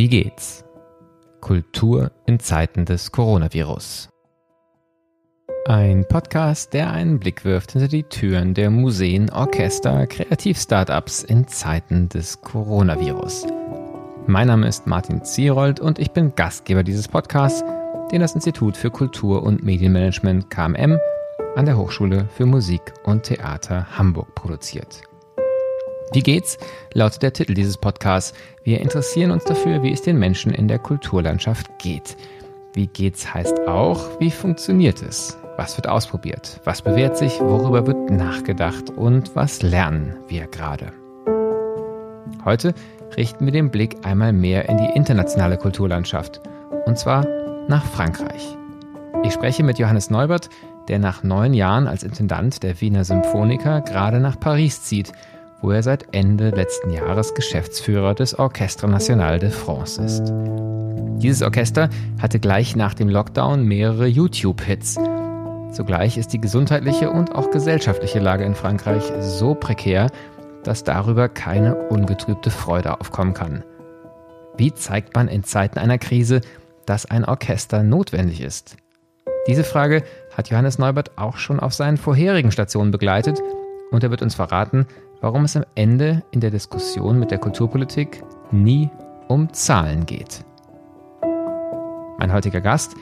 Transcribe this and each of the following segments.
Wie geht's? Kultur in Zeiten des Coronavirus. Ein Podcast, der einen Blick wirft hinter die Türen der Museen, Orchester, Kreativ-Startups in Zeiten des Coronavirus. Mein Name ist Martin Zierold und ich bin Gastgeber dieses Podcasts, den das Institut für Kultur- und Medienmanagement KMM an der Hochschule für Musik und Theater Hamburg produziert. Wie geht's? lautet der Titel dieses Podcasts. Wir interessieren uns dafür, wie es den Menschen in der Kulturlandschaft geht. Wie geht's heißt auch, wie funktioniert es? Was wird ausprobiert? Was bewährt sich? Worüber wird nachgedacht? Und was lernen wir gerade? Heute richten wir den Blick einmal mehr in die internationale Kulturlandschaft. Und zwar nach Frankreich. Ich spreche mit Johannes Neubert, der nach neun Jahren als Intendant der Wiener Symphoniker gerade nach Paris zieht – wo er seit Ende letzten Jahres Geschäftsführer des Orchestre National de France ist. Dieses Orchester hatte gleich nach dem Lockdown mehrere YouTube-Hits. Zugleich ist die gesundheitliche und auch gesellschaftliche Lage in Frankreich so prekär, dass darüber keine ungetrübte Freude aufkommen kann. Wie zeigt man in Zeiten einer Krise, dass ein Orchester notwendig ist? Diese Frage hat Johannes Neubert auch schon auf seinen vorherigen Stationen begleitet und er wird uns verraten, warum es am Ende in der Diskussion mit der Kulturpolitik nie um Zahlen geht. Mein heutiger Gast,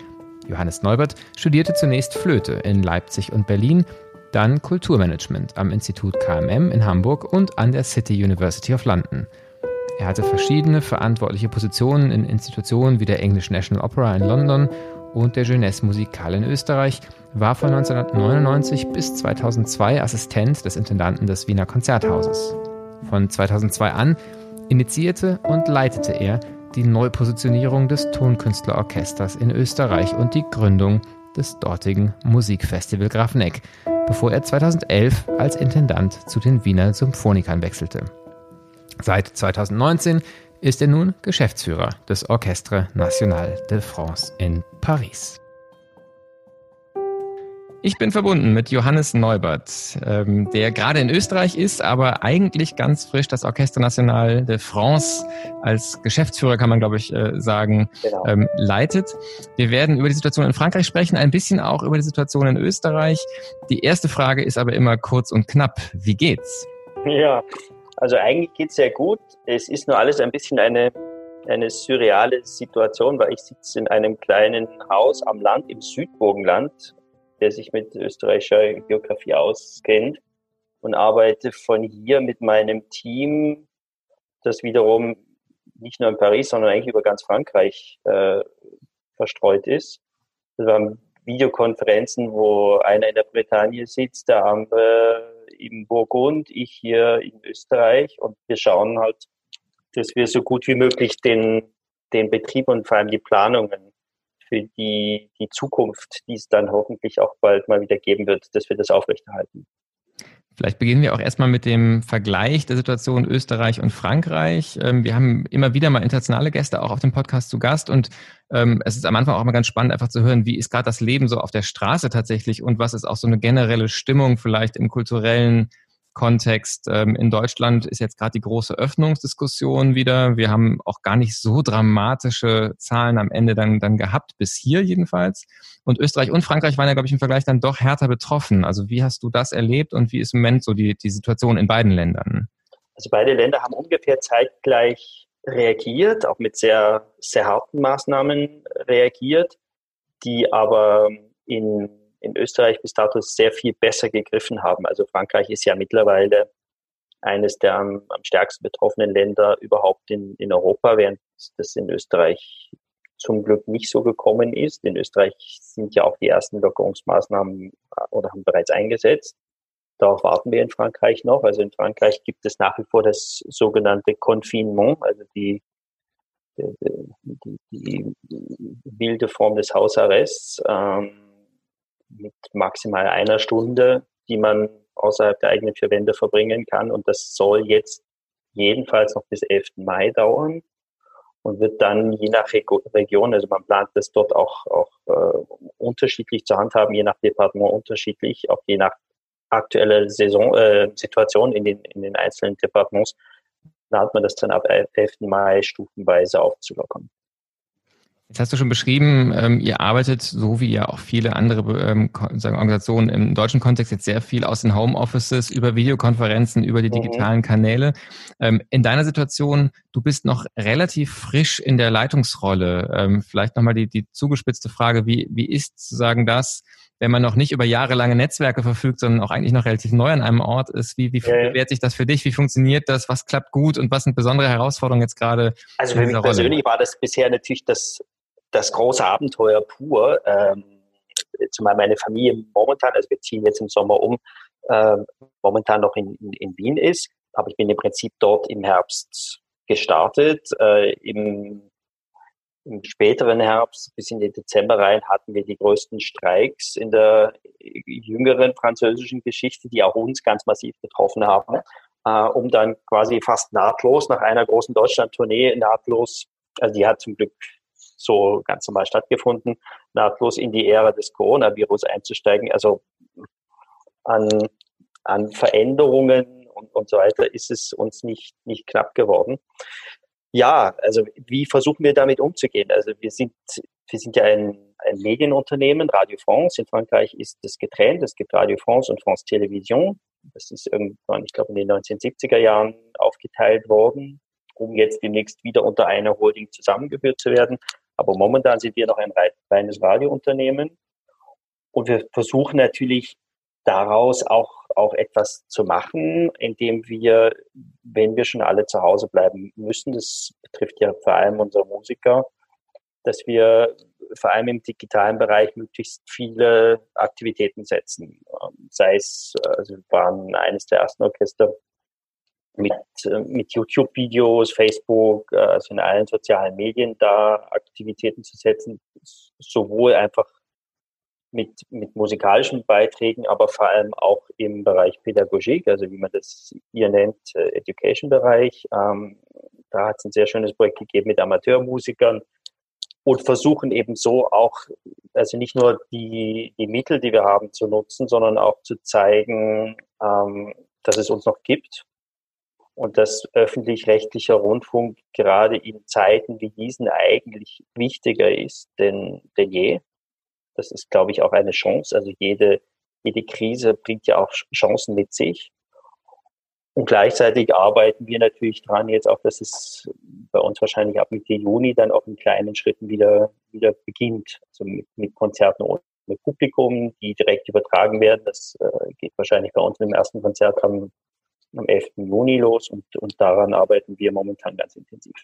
Johannes Neubert, studierte zunächst Flöte in Leipzig und Berlin, dann Kulturmanagement am Institut KMM in Hamburg und an der City University of London. Er hatte verschiedene verantwortliche Positionen in Institutionen wie der English National Opera in London und der Jeunesse Musicale in Österreich, war von 1999 bis 2002 Assistent des Intendanten des Wiener Konzerthauses. Von 2002 an initiierte und leitete er die Neupositionierung des Tonkünstlerorchesters in Österreich und die Gründung des dortigen Musikfestival Grafeneck, bevor er 2011 als Intendant zu den Wiener Symphonikern wechselte. Seit 2019 ist er nun Geschäftsführer des Orchestre National de France in Paris. Ich bin verbunden mit Johannes Neubert, ähm, der gerade in Österreich ist, aber eigentlich ganz frisch das Orchestre National de France als Geschäftsführer, kann man glaube ich äh, sagen, genau. ähm, leitet. Wir werden über die Situation in Frankreich sprechen, ein bisschen auch über die Situation in Österreich. Die erste Frage ist aber immer kurz und knapp. Wie geht's? Ja, also eigentlich geht es sehr gut. Es ist nur alles ein bisschen eine, eine surreale Situation, weil ich sitze in einem kleinen Haus am Land im Südburgenland, der sich mit österreichischer Geografie auskennt und arbeite von hier mit meinem Team, das wiederum nicht nur in Paris, sondern eigentlich über ganz Frankreich äh, verstreut ist. Wir haben Videokonferenzen, wo einer in der Bretagne sitzt, der andere in Burgund, ich hier in Österreich und wir schauen halt, dass wir so gut wie möglich den, den Betrieb und vor allem die Planungen für die, die Zukunft, die es dann hoffentlich auch bald mal wieder geben wird, dass wir das aufrechterhalten. Vielleicht beginnen wir auch erstmal mit dem Vergleich der Situation Österreich und Frankreich. Ähm, wir haben immer wieder mal internationale Gäste auch auf dem Podcast zu Gast und ähm, es ist am Anfang auch mal ganz spannend, einfach zu hören, wie ist gerade das Leben so auf der Straße tatsächlich und was ist auch so eine generelle Stimmung vielleicht im kulturellen Kontext. Ähm, in Deutschland ist jetzt gerade die große Öffnungsdiskussion wieder. Wir haben auch gar nicht so dramatische Zahlen am Ende dann, dann gehabt, bis hier jedenfalls. Und Österreich und Frankreich waren ja, glaube ich, im Vergleich dann doch härter betroffen. Also wie hast du das erlebt und wie ist im Moment so die, die Situation in beiden Ländern? Also beide Länder haben ungefähr zeitgleich reagiert, auch mit sehr, sehr harten Maßnahmen reagiert, die aber in in Österreich bis dato sehr viel besser gegriffen haben. Also Frankreich ist ja mittlerweile eines der am, am stärksten betroffenen Länder überhaupt in, in Europa, während das in Österreich zum Glück nicht so gekommen ist. In Österreich sind ja auch die ersten Lockerungsmaßnahmen äh, oder haben bereits eingesetzt. Darauf warten wir in Frankreich noch. Also in Frankreich gibt es nach wie vor das sogenannte Confinement, also die, die, die, die wilde Form des Hausarrests. Ähm, mit maximal einer Stunde, die man außerhalb der eigenen vier Wände verbringen kann. Und das soll jetzt jedenfalls noch bis 11. Mai dauern und wird dann je nach Region, also man plant das dort auch, auch äh, unterschiedlich zu handhaben, je nach Departement unterschiedlich, auch je nach aktueller Saison, äh, Situation in den, in den einzelnen Departements, hat man das dann ab 11. Mai stufenweise aufzulockern. Jetzt hast du schon beschrieben, ähm, ihr arbeitet, so wie ja auch viele andere ähm, sagen, Organisationen im deutschen Kontext, jetzt sehr viel aus den Homeoffices, über Videokonferenzen, über die mhm. digitalen. Kanäle. Ähm, in deiner Situation, du bist noch relativ frisch in der Leitungsrolle. Ähm, vielleicht nochmal die, die zugespitzte Frage, wie, wie ist sozusagen das, wenn man noch nicht über jahrelange Netzwerke verfügt, sondern auch eigentlich noch relativ neu an einem Ort ist? Wie, wie ja. bewährt sich das für dich? Wie funktioniert das? Was klappt gut und was sind besondere Herausforderungen jetzt gerade? Also für mich persönlich war das bisher natürlich das das große Abenteuer pur. Ähm, zumal meine Familie momentan, also wir ziehen jetzt im Sommer um, äh, momentan noch in, in, in, Wien ist. Aber ich bin im Prinzip dort im Herbst gestartet. Äh, im, Im späteren Herbst bis in den Dezember rein hatten wir die größten Streiks in der jüngeren französischen Geschichte, die auch uns ganz massiv betroffen haben, äh, um dann quasi fast nahtlos nach einer großen Deutschland-Tournee nahtlos, also die hat zum Glück so ganz normal stattgefunden, nahtlos in die Ära des Coronavirus einzusteigen. Also an, an Veränderungen und, und so weiter ist es uns nicht, nicht knapp geworden. Ja, also wie versuchen wir damit umzugehen? Also wir sind, wir sind ja ein, ein Medienunternehmen, Radio France. In Frankreich ist das getrennt. Es gibt Radio France und France Television. Das ist irgendwann, ich glaube, in den 1970er Jahren aufgeteilt worden, um jetzt demnächst wieder unter einer Holding zusammengeführt zu werden. Aber momentan sind wir noch ein reines Radiounternehmen und wir versuchen natürlich daraus auch, auch etwas zu machen, indem wir, wenn wir schon alle zu Hause bleiben müssen, das betrifft ja vor allem unsere Musiker, dass wir vor allem im digitalen Bereich möglichst viele Aktivitäten setzen. Sei es, also wir waren eines der ersten Orchester, mit, äh, mit YouTube-Videos, Facebook, äh, also in allen sozialen Medien da Aktivitäten zu setzen, sowohl einfach mit, mit musikalischen Beiträgen, aber vor allem auch im Bereich Pädagogik, also wie man das hier nennt, äh, Education-Bereich. Ähm, da hat es ein sehr schönes Projekt gegeben mit Amateurmusikern und versuchen eben so auch, also nicht nur die, die Mittel, die wir haben, zu nutzen, sondern auch zu zeigen, ähm, dass es uns noch gibt und dass öffentlich-rechtlicher Rundfunk gerade in Zeiten wie diesen eigentlich wichtiger ist denn, denn je. Das ist, glaube ich, auch eine Chance. Also jede, jede Krise bringt ja auch Chancen mit sich. Und gleichzeitig arbeiten wir natürlich dran jetzt auch, dass es bei uns wahrscheinlich ab Mitte Juni dann auch in kleinen Schritten wieder, wieder beginnt. Also mit, mit Konzerten ohne Publikum, die direkt übertragen werden. Das äh, geht wahrscheinlich bei uns im ersten Konzert am am 11. Juni los und, und daran arbeiten wir momentan ganz intensiv.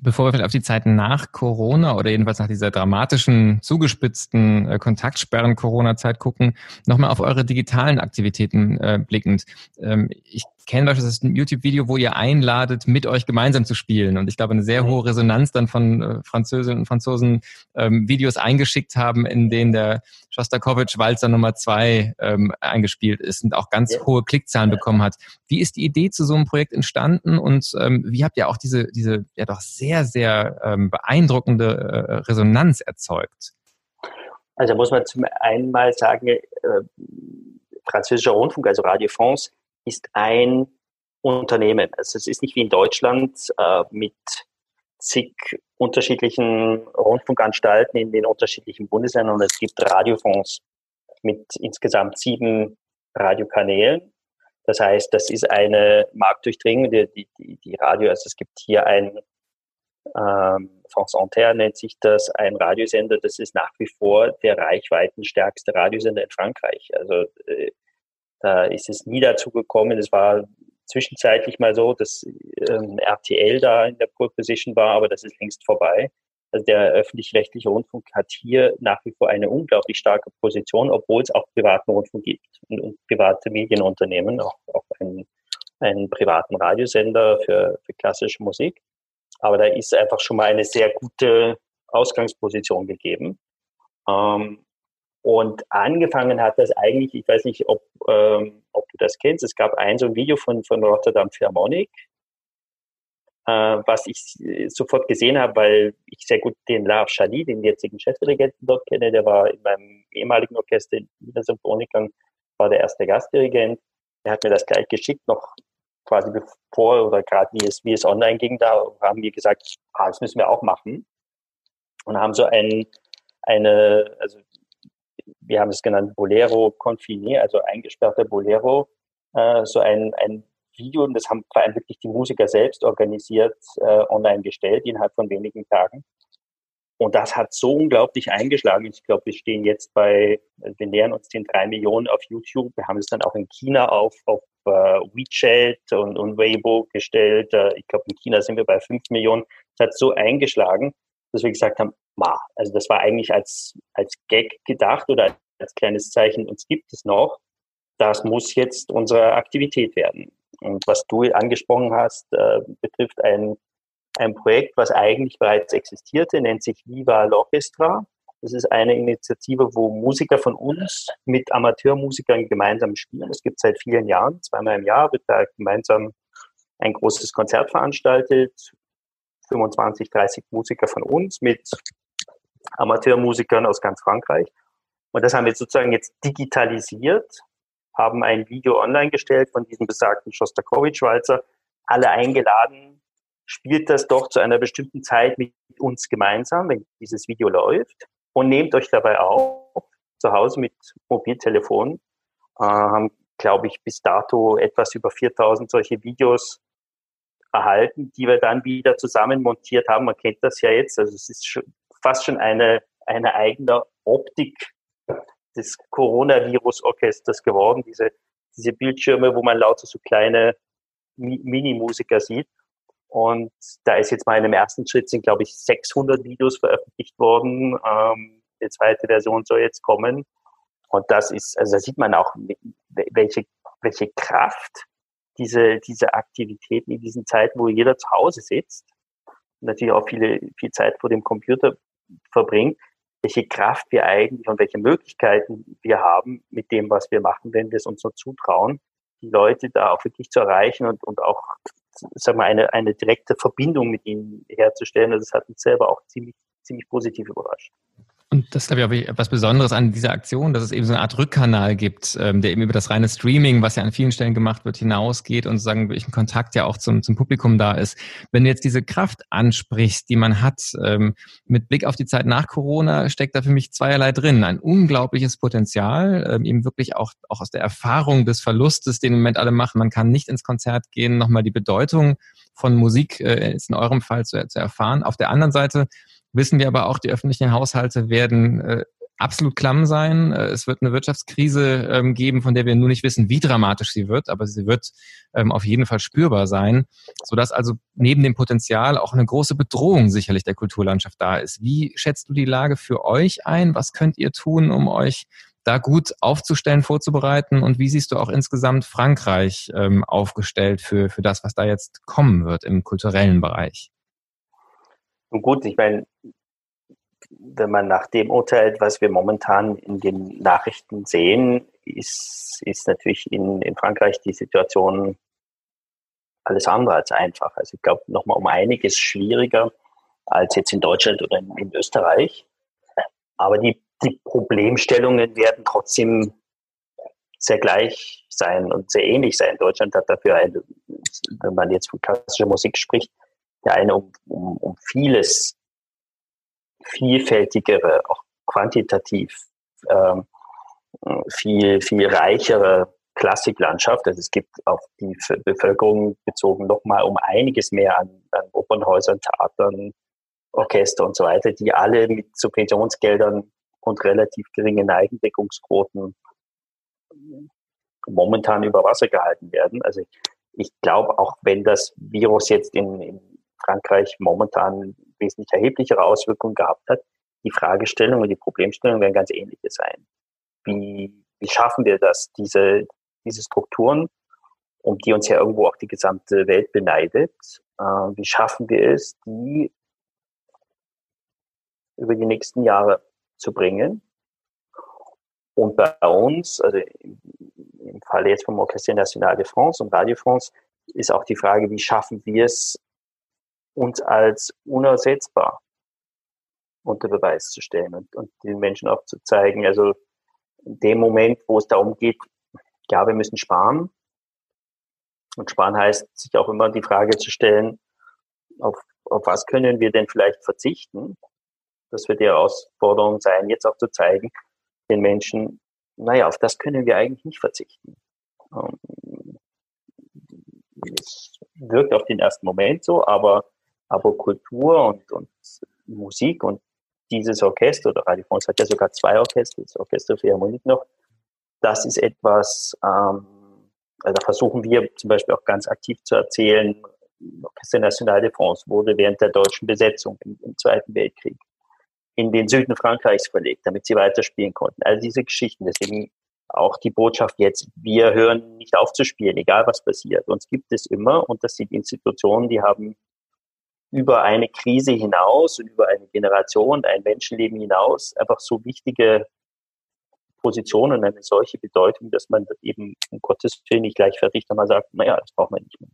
Bevor wir vielleicht auf die Zeiten nach Corona oder jedenfalls nach dieser dramatischen, zugespitzten äh, Kontaktsperren-Corona-Zeit gucken, nochmal auf eure digitalen Aktivitäten äh, blickend. Ähm, ich kenne beispielsweise ein YouTube-Video, wo ihr einladet, mit euch gemeinsam zu spielen. Und ich glaube, eine sehr hohe Resonanz dann von äh, Französinnen und Franzosen ähm, Videos eingeschickt haben, in denen der Shostakovich-Walzer Nummer zwei ähm, eingespielt ist und auch ganz ja. hohe Klickzahlen bekommen hat. Wie ist die Idee zu so einem Projekt entstanden und ähm, wie habt ihr auch diese, diese ja doch sehr, sehr ähm, beeindruckende äh, Resonanz erzeugt? Also muss man zum einen mal sagen, äh, französischer Rundfunk, also Radio France, ist ein Unternehmen. Also es ist nicht wie in Deutschland äh, mit zig unterschiedlichen Rundfunkanstalten in den unterschiedlichen Bundesländern. Es gibt Radiofonds mit insgesamt sieben Radiokanälen. Das heißt, das ist eine marktdurchdringende, die, die, die Radio, also es gibt hier ein ähm, France Inter nennt sich das, ein Radiosender, das ist nach wie vor der reichweitenstärkste Radiosender in Frankreich. Also äh, da ist es nie dazu gekommen. Es war zwischenzeitlich mal so, dass ähm, RTL da in der Pole Position war, aber das ist längst vorbei. Also der öffentlich-rechtliche Rundfunk hat hier nach wie vor eine unglaublich starke Position, obwohl es auch privaten Rundfunk gibt und, und private Medienunternehmen, auch, auch einen, einen privaten Radiosender für, für klassische Musik. Aber da ist einfach schon mal eine sehr gute Ausgangsposition gegeben. Ähm, und angefangen hat das eigentlich, ich weiß nicht, ob, ähm, ob du das kennst, es gab ein so ein Video von, von Rotterdam Philharmonic, äh, was ich sofort gesehen habe, weil ich sehr gut den Lars Chali, den jetzigen Chefdirigenten dort kenne, der war in meinem ehemaligen Orchester in der Symphonikern, war der erste Gastdirigent. Der hat mir das gleich geschickt, noch quasi bevor oder gerade wie es, wie es online ging, da haben wir gesagt, ah, das müssen wir auch machen. Und haben so ein, eine, also wir haben es genannt Bolero Confiné, also eingesperrte Bolero, äh, so ein, ein Video, und das haben vor allem wirklich die Musiker selbst organisiert, äh, online gestellt, innerhalb von wenigen Tagen. Und das hat so unglaublich eingeschlagen. Ich glaube, wir stehen jetzt bei, wir nähern uns den drei Millionen auf YouTube. Wir haben es dann auch in China auf, auf uh, WeChat und, und Weibo gestellt. Uh, ich glaube, in China sind wir bei fünf Millionen. Es hat so eingeschlagen, dass wir gesagt haben, ma, also das war eigentlich als, als Gag gedacht oder als kleines Zeichen, uns gibt es noch. Das muss jetzt unsere Aktivität werden. Und was du angesprochen hast, äh, betrifft ein ein Projekt, was eigentlich bereits existierte, nennt sich Viva l'Orchestra. Das ist eine Initiative, wo Musiker von uns mit Amateurmusikern gemeinsam spielen. Es gibt seit vielen Jahren, zweimal im Jahr wird da gemeinsam ein großes Konzert veranstaltet. 25, 30 Musiker von uns mit Amateurmusikern aus ganz Frankreich. Und das haben wir sozusagen jetzt digitalisiert, haben ein Video online gestellt von diesem besagten Shostakovich-Walzer, alle eingeladen, spielt das doch zu einer bestimmten Zeit mit uns gemeinsam, wenn dieses Video läuft und nehmt euch dabei auf zu Hause mit Mobiltelefon. Äh, haben, glaube ich, bis dato etwas über 4000 solche Videos erhalten, die wir dann wieder zusammen montiert haben. Man kennt das ja jetzt. Also es ist schon, fast schon eine, eine eigene Optik des Coronavirus-Orchesters geworden. Diese, diese Bildschirme, wo man lauter so kleine Mini-Musiker sieht. Und da ist jetzt mal in dem ersten Schritt sind, glaube ich, 600 Videos veröffentlicht worden. Ähm, die zweite Version soll jetzt kommen. Und das ist, also da sieht man auch, welche, welche Kraft diese, diese Aktivitäten in diesen Zeiten, wo jeder zu Hause sitzt, natürlich auch viele, viel Zeit vor dem Computer verbringt, welche Kraft wir eigentlich und welche Möglichkeiten wir haben mit dem, was wir machen, wenn wir es uns so zutrauen, die Leute da auch wirklich zu erreichen und, und auch sag mal, eine, eine direkte Verbindung mit ihnen herzustellen. Also das hat uns selber auch ziemlich, ziemlich positiv überrascht. Und das glaube ich, auch etwas Besonderes an dieser Aktion, dass es eben so eine Art Rückkanal gibt, ähm, der eben über das reine Streaming, was ja an vielen Stellen gemacht wird, hinausgeht und sozusagen wirklich ein Kontakt ja auch zum, zum Publikum da ist. Wenn du jetzt diese Kraft ansprichst, die man hat, ähm, mit Blick auf die Zeit nach Corona, steckt da für mich zweierlei drin. Ein unglaubliches Potenzial, ähm, eben wirklich auch, auch aus der Erfahrung des Verlustes, den im Moment alle machen. Man kann nicht ins Konzert gehen, nochmal die Bedeutung von Musik äh, ist in eurem Fall zu, zu erfahren. Auf der anderen Seite wissen wir aber auch, die öffentlichen Haushalte werden äh, absolut klamm sein. Äh, es wird eine Wirtschaftskrise ähm, geben, von der wir nur nicht wissen, wie dramatisch sie wird, aber sie wird ähm, auf jeden Fall spürbar sein, sodass also neben dem Potenzial auch eine große Bedrohung sicherlich der Kulturlandschaft da ist. Wie schätzt du die Lage für euch ein? Was könnt ihr tun, um euch da gut aufzustellen, vorzubereiten? Und wie siehst du auch insgesamt Frankreich ähm, aufgestellt für, für das, was da jetzt kommen wird im kulturellen Bereich? Und gut, ich meine, wenn man nach dem urteilt, was wir momentan in den Nachrichten sehen, ist, ist natürlich in, in Frankreich die Situation alles andere als einfach. Also ich glaube, nochmal um einiges schwieriger als jetzt in Deutschland oder in, in Österreich. Aber die, die Problemstellungen werden trotzdem sehr gleich sein und sehr ähnlich sein. Deutschland hat dafür, eine, wenn man jetzt von klassischer Musik spricht, ja eine um, um, um vieles vielfältigere, auch quantitativ ähm, viel, viel reichere Klassiklandschaft. Also es gibt auf die Bevölkerung bezogen nochmal um einiges mehr an, an Opernhäusern, Theatern, Orchester und so weiter, die alle mit Subventionsgeldern und relativ geringen Eigendeckungsquoten momentan über Wasser gehalten werden. Also ich glaube, auch wenn das Virus jetzt in, in Frankreich momentan wesentlich erheblichere Auswirkungen gehabt hat, die Fragestellung und die Problemstellung werden ganz ähnliche sein. Wie, wie schaffen wir das, diese, diese Strukturen, um die uns ja irgendwo auch die gesamte Welt beneidet, äh, wie schaffen wir es, die über die nächsten Jahre zu bringen? Und bei uns, also im Falle jetzt vom Orchestre National de France und Radio France, ist auch die Frage, wie schaffen wir es, uns als unersetzbar unter Beweis zu stellen und, und den Menschen auch zu zeigen. Also in dem Moment, wo es darum geht, ja, wir müssen sparen, Und sparen heißt, sich auch immer die Frage zu stellen, auf, auf was können wir denn vielleicht verzichten? Das wird die Herausforderung sein, jetzt auch zu zeigen, den Menschen, naja, auf das können wir eigentlich nicht verzichten. Ähm, es wirkt auf den ersten Moment so, aber, aber Kultur und, und Musik und dieses Orchester, oder Radio France hat ja sogar zwei Orchester, das Orchester für Harmonik noch, das ist etwas, ähm, also da versuchen wir zum Beispiel auch ganz aktiv zu erzählen, Orchester National de France wurde während der deutschen Besetzung im, im Zweiten Weltkrieg in den Süden Frankreichs verlegt, damit sie weiterspielen konnten. All diese Geschichten. Deswegen auch die Botschaft jetzt, wir hören nicht auf zu spielen, egal was passiert. Uns gibt es immer und das sind Institutionen, die haben über eine Krise hinaus und über eine Generation, ein Menschenleben hinaus einfach so wichtige Positionen, eine solche Bedeutung, dass man eben um Gottes Willen nicht gleich fertig mal sagt, naja, das braucht man nicht mehr.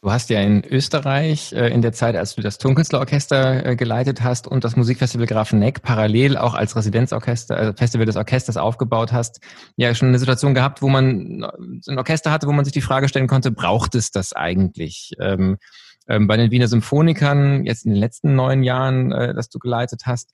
Du hast ja in Österreich äh, in der Zeit, als du das Tonkünstlerorchester äh, geleitet hast und das Musikfestival Grafenegg parallel auch als Residenzorchester, also Festival des Orchesters aufgebaut hast, ja schon eine Situation gehabt, wo man ein Orchester hatte, wo man sich die Frage stellen konnte, braucht es das eigentlich? Ähm, ähm, bei den Wiener Symphonikern, jetzt in den letzten neun Jahren, äh, dass du geleitet hast,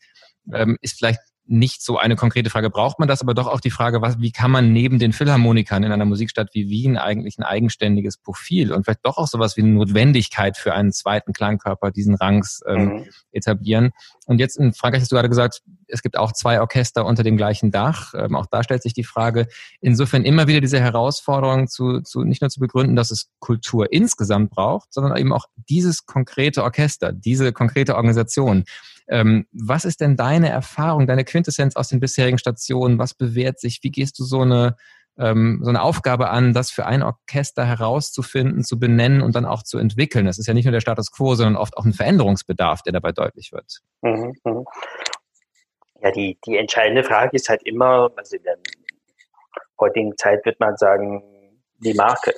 ähm, ist vielleicht nicht so eine konkrete Frage, braucht man das, aber doch auch die Frage, was, wie kann man neben den Philharmonikern in einer Musikstadt wie Wien eigentlich ein eigenständiges Profil und vielleicht doch auch sowas wie eine Notwendigkeit für einen zweiten Klangkörper diesen Rangs ähm, mhm. etablieren. Und jetzt in Frankreich hast du gerade gesagt, es gibt auch zwei Orchester unter dem gleichen Dach. Ähm, auch da stellt sich die Frage, insofern immer wieder diese Herausforderung zu, zu nicht nur zu begründen, dass es Kultur insgesamt braucht, sondern eben auch dieses konkrete Orchester, diese konkrete Organisation. Ähm, was ist denn deine Erfahrung, deine Quintessenz aus den bisherigen Stationen? Was bewährt sich? Wie gehst du so eine, ähm, so eine Aufgabe an, das für ein Orchester herauszufinden, zu benennen und dann auch zu entwickeln? Das ist ja nicht nur der Status quo, sondern oft auch ein Veränderungsbedarf, der dabei deutlich wird. Mhm, mh. Ja, die, die entscheidende Frage ist halt immer, also in der heutigen Zeit wird man sagen, die Marke.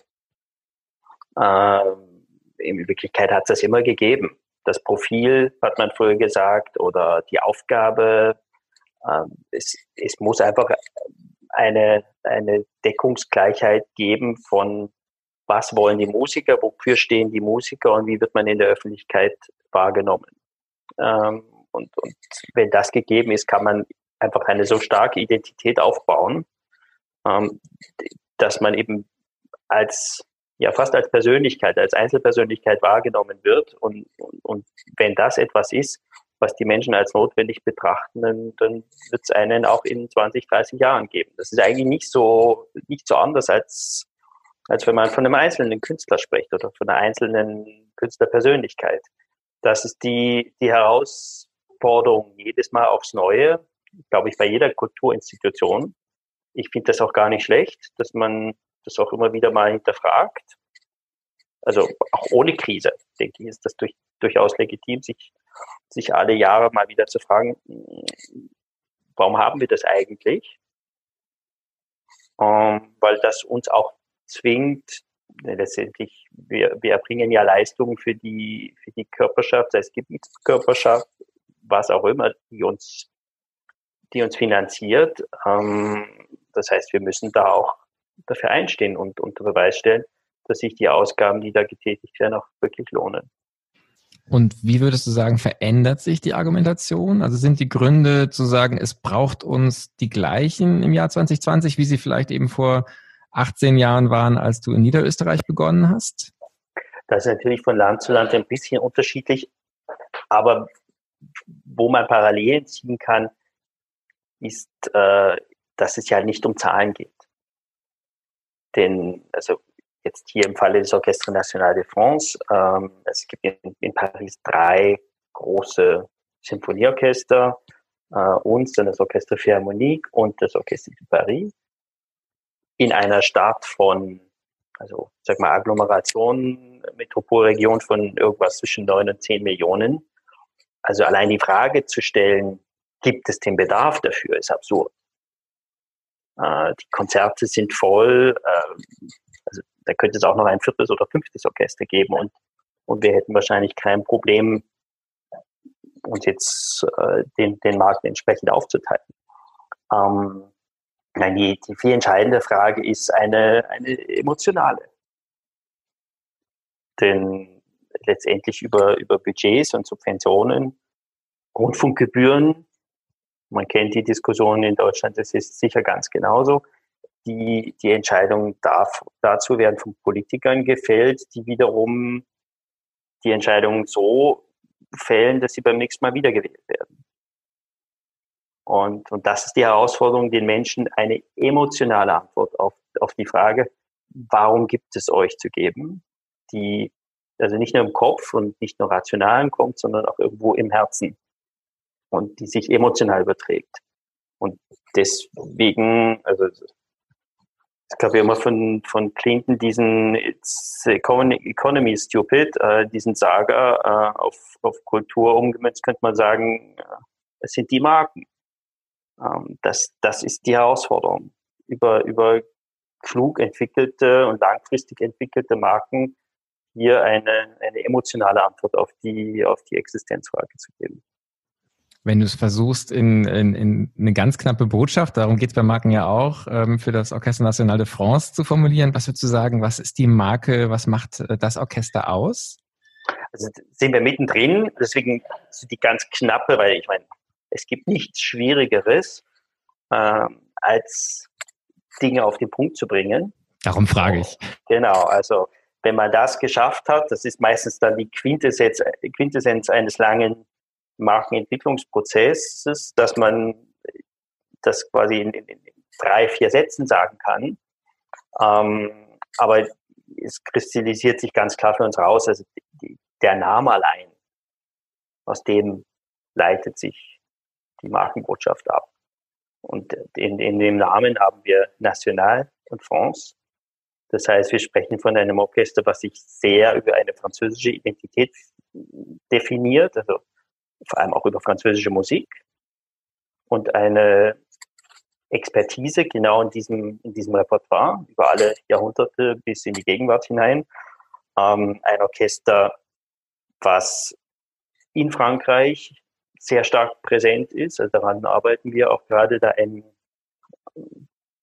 Ähm, in Wirklichkeit hat es das immer gegeben das Profil, hat man früher gesagt, oder die Aufgabe. Ähm, es, es muss einfach eine, eine Deckungsgleichheit geben von was wollen die Musiker, wofür stehen die Musiker und wie wird man in der Öffentlichkeit wahrgenommen. Ähm, und, und wenn das gegeben ist, kann man einfach eine so starke Identität aufbauen, ähm, dass man eben als ja fast als Persönlichkeit, als Einzelpersönlichkeit wahrgenommen wird. Und, und, und wenn das etwas ist, was die Menschen als notwendig betrachten, dann, dann wird es einen auch in 20, 30 Jahren geben. Das ist eigentlich nicht so, nicht so anders, als, als wenn man von einem einzelnen Künstler spricht oder von einer einzelnen Künstlerpersönlichkeit. Das ist die, die Herausforderung jedes Mal aufs Neue, glaube ich, bei jeder Kulturinstitution. Ich finde das auch gar nicht schlecht, dass man das auch immer wieder mal hinterfragt. Also auch ohne Krise, denke ich, ist das durch, durchaus legitim, sich, sich alle Jahre mal wieder zu fragen, warum haben wir das eigentlich? Ähm, weil das uns auch zwingt, letztendlich, wir, wir erbringen ja Leistungen für die, für die Körperschaft, sei es Gebietskörperschaft, was auch immer, die uns, die uns finanziert. Ähm, das heißt, wir müssen da auch dafür einstehen und unter Beweis stellen, dass sich die Ausgaben, die da getätigt werden, auch wirklich lohnen. Und wie würdest du sagen, verändert sich die Argumentation? Also sind die Gründe zu sagen, es braucht uns die gleichen im Jahr 2020, wie sie vielleicht eben vor 18 Jahren waren, als du in Niederösterreich begonnen hast? Das ist natürlich von Land zu Land ein bisschen unterschiedlich, aber wo man Parallelen ziehen kann, ist, äh, dass es ja nicht um Zahlen geht den, also jetzt hier im Falle des Orchestre National de France, ähm, es gibt in, in, Paris drei große Symphonieorchester, äh, uns, dann das Orchestre Philharmonique und das Orchestre de Paris. In einer Stadt von, also sag mal, Agglomeration, Metropolregion von irgendwas zwischen neun und zehn Millionen. Also allein die Frage zu stellen, gibt es den Bedarf dafür, ist absurd. Äh, die Konzerte sind voll. Äh, also da könnte es auch noch ein viertes oder fünftes Orchester geben und, und wir hätten wahrscheinlich kein Problem, uns jetzt äh, den, den Markt entsprechend aufzuteilen. Ähm, nein, die, die viel entscheidende Frage ist eine, eine emotionale. denn letztendlich über, über Budgets und Subventionen, Rundfunkgebühren, man kennt die Diskussion in Deutschland, das ist sicher ganz genauso. Die, die Entscheidungen darf, dazu werden von Politikern gefällt, die wiederum die Entscheidungen so fällen, dass sie beim nächsten Mal wiedergewählt werden. Und, und das ist die Herausforderung, den Menschen eine emotionale Antwort auf, auf die Frage, warum gibt es euch zu geben, die also nicht nur im Kopf und nicht nur rational kommt, sondern auch irgendwo im Herzen und die sich emotional überträgt. Und deswegen, also es gab ja immer von, von Clinton diesen It's Economy Stupid, äh, diesen Sager äh, auf, auf Kultur umgemünzt, könnte man sagen, äh, es sind die Marken. Ähm, das, das ist die Herausforderung. Über, über klug entwickelte und langfristig entwickelte Marken hier eine, eine emotionale Antwort auf die, auf die Existenzfrage zu geben. Wenn du es versuchst, in, in, in eine ganz knappe Botschaft, darum geht es bei Marken ja auch, ähm, für das Orchestre National de France zu formulieren, was würdest du sagen, was ist die Marke, was macht äh, das Orchester aus? Also sind wir mittendrin, deswegen so die ganz knappe, weil ich meine, es gibt nichts Schwierigeres, ähm, als Dinge auf den Punkt zu bringen. Darum frage ich. Genau, also wenn man das geschafft hat, das ist meistens dann die Quintessenz, Quintessenz eines langen Markenentwicklungsprozesses, dass man das quasi in, in, in drei, vier Sätzen sagen kann. Ähm, aber es kristallisiert sich ganz klar für uns raus, also die, der Name allein, aus dem leitet sich die Markenbotschaft ab. Und in, in dem Namen haben wir National und France. Das heißt, wir sprechen von einem Orchester, was sich sehr über eine französische Identität definiert, also vor allem auch über französische Musik und eine Expertise genau in diesem, in diesem Repertoire über alle Jahrhunderte bis in die Gegenwart hinein. Ähm, ein Orchester, was in Frankreich sehr stark präsent ist. Also daran arbeiten wir auch gerade da ein,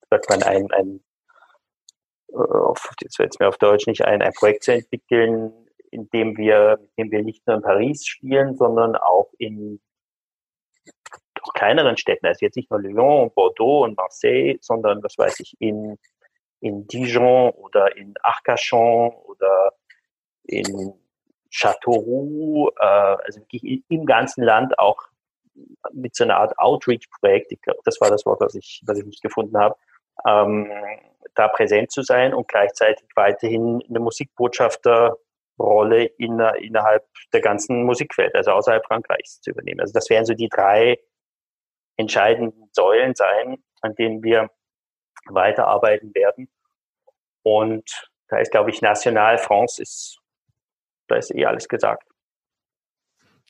sagt man, ein, ein auf, jetzt wird es mir auf Deutsch nicht ein, ein Projekt zu entwickeln, in dem wir, in dem wir nicht nur in Paris spielen, sondern auch in doch kleineren Städten, also jetzt nicht nur Lyon, Bordeaux und Marseille, sondern was weiß ich, in, in Dijon oder in Arcachon oder in Châteauroux, äh, also wirklich im ganzen Land auch mit so einer Art Outreach-Projekt, ich glaube, das war das Wort, was ich, was ich nicht gefunden habe, ähm, da präsent zu sein und gleichzeitig weiterhin eine Musikbotschafterrolle in, innerhalb der ganzen Musikwelt, also außerhalb Frankreichs zu übernehmen. Also das werden so die drei entscheidenden Säulen sein, an denen wir weiterarbeiten werden. Und da ist, glaube ich, National France ist da ist eh alles gesagt.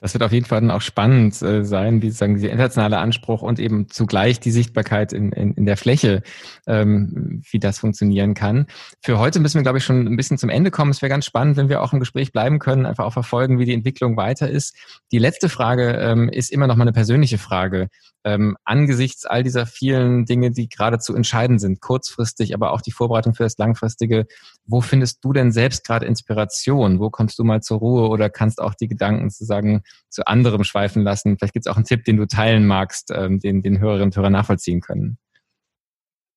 Das wird auf jeden Fall dann auch spannend äh, sein, wie sagen dieser internationale Anspruch und eben zugleich die Sichtbarkeit in, in, in der Fläche, ähm, wie das funktionieren kann. Für heute müssen wir, glaube ich, schon ein bisschen zum Ende kommen. Es wäre ganz spannend, wenn wir auch im Gespräch bleiben können, einfach auch verfolgen, wie die Entwicklung weiter ist. Die letzte Frage ähm, ist immer noch mal eine persönliche Frage ähm, angesichts all dieser vielen Dinge, die geradezu entscheidend sind, kurzfristig, aber auch die Vorbereitung für das Langfristige, wo findest du denn selbst gerade Inspiration? Wo kommst du mal zur Ruhe oder kannst auch die Gedanken sozusagen zu anderem schweifen lassen? Vielleicht gibt es auch einen Tipp, den du teilen magst, ähm, den den Hörerinnen und Hörer nachvollziehen können.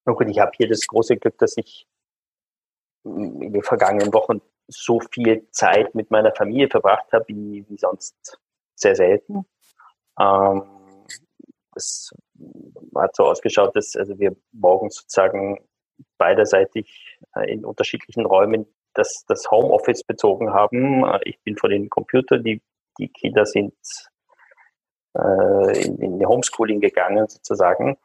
Na gut, ich habe hier das große Glück, dass ich in den vergangenen Wochen so viel Zeit mit meiner Familie verbracht habe, wie, wie sonst sehr selten. Ähm, es hat so ausgeschaut, dass also wir morgens sozusagen beiderseitig äh, in unterschiedlichen Räumen das, das Homeoffice bezogen haben. Äh, ich bin vor den Computer, die, die Kinder sind äh, in, in Homeschooling gegangen sozusagen.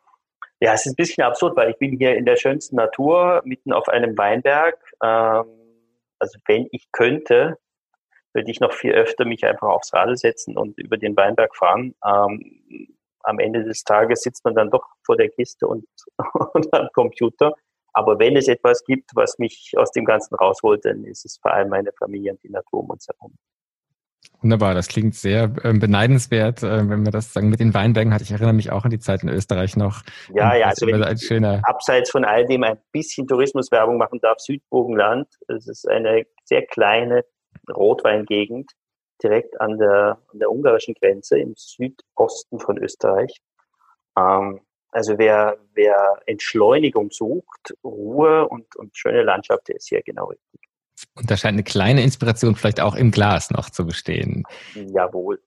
Ja, es ist ein bisschen absurd, weil ich bin hier in der schönsten Natur, mitten auf einem Weinberg. Ähm, also wenn ich könnte, würde ich noch viel öfter mich einfach aufs Radl setzen und über den Weinberg fahren. Ähm, am Ende des Tages sitzt man dann doch vor der Kiste und, und am Computer. Aber wenn es etwas gibt, was mich aus dem Ganzen rausholt, dann ist es vor allem meine Familie und die Natur um uns herum. Wunderbar, das klingt sehr äh, beneidenswert, äh, wenn wir das sagen mit den Weinbergen hat. Ich erinnere mich auch an die Zeit in Österreich noch. Ja, ja, also wenn ich schöner abseits von all dem ein bisschen Tourismuswerbung machen darf, Südburgenland, das ist eine sehr kleine Rotweingegend direkt an der, an der ungarischen Grenze im Südosten von Österreich. Ähm, also wer, wer Entschleunigung sucht, Ruhe und, und schöne Landschaft, der ist hier genau richtig. Und da scheint eine kleine Inspiration vielleicht auch im Glas noch zu bestehen. Jawohl.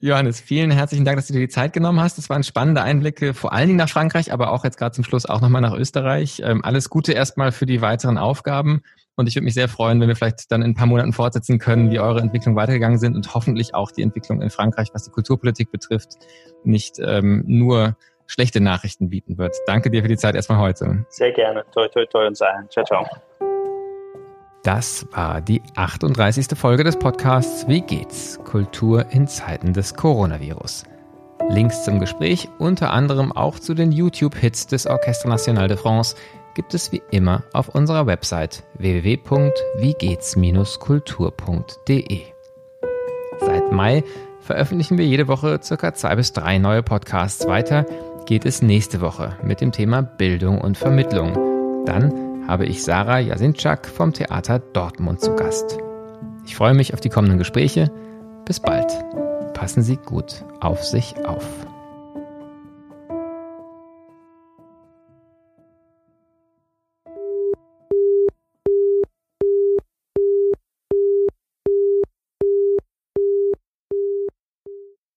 Johannes, vielen herzlichen Dank, dass du dir die Zeit genommen hast. Das waren spannende Einblicke, vor allen Dingen nach Frankreich, aber auch jetzt gerade zum Schluss auch nochmal nach Österreich. Ähm, alles Gute erstmal für die weiteren Aufgaben. Und ich würde mich sehr freuen, wenn wir vielleicht dann in ein paar Monaten fortsetzen können, wie eure Entwicklung weitergegangen sind und hoffentlich auch die Entwicklung in Frankreich, was die Kulturpolitik betrifft, nicht ähm, nur schlechte Nachrichten bieten wird. Danke dir für die Zeit erstmal heute. Sehr gerne. Toi, toi, toi und sein. Ciao, ciao. Das war die 38. Folge des Podcasts Wie geht's? Kultur in Zeiten des Coronavirus. Links zum Gespräch, unter anderem auch zu den YouTube-Hits des Orchestre National de France, gibt es wie immer auf unserer Website www.wiegehts-kultur.de. Seit Mai veröffentlichen wir jede Woche circa zwei bis drei neue Podcasts. Weiter geht es nächste Woche mit dem Thema Bildung und Vermittlung. Dann habe ich Sarah Jasinczak vom Theater Dortmund zu Gast. Ich freue mich auf die kommenden Gespräche. Bis bald. Passen Sie gut auf sich auf.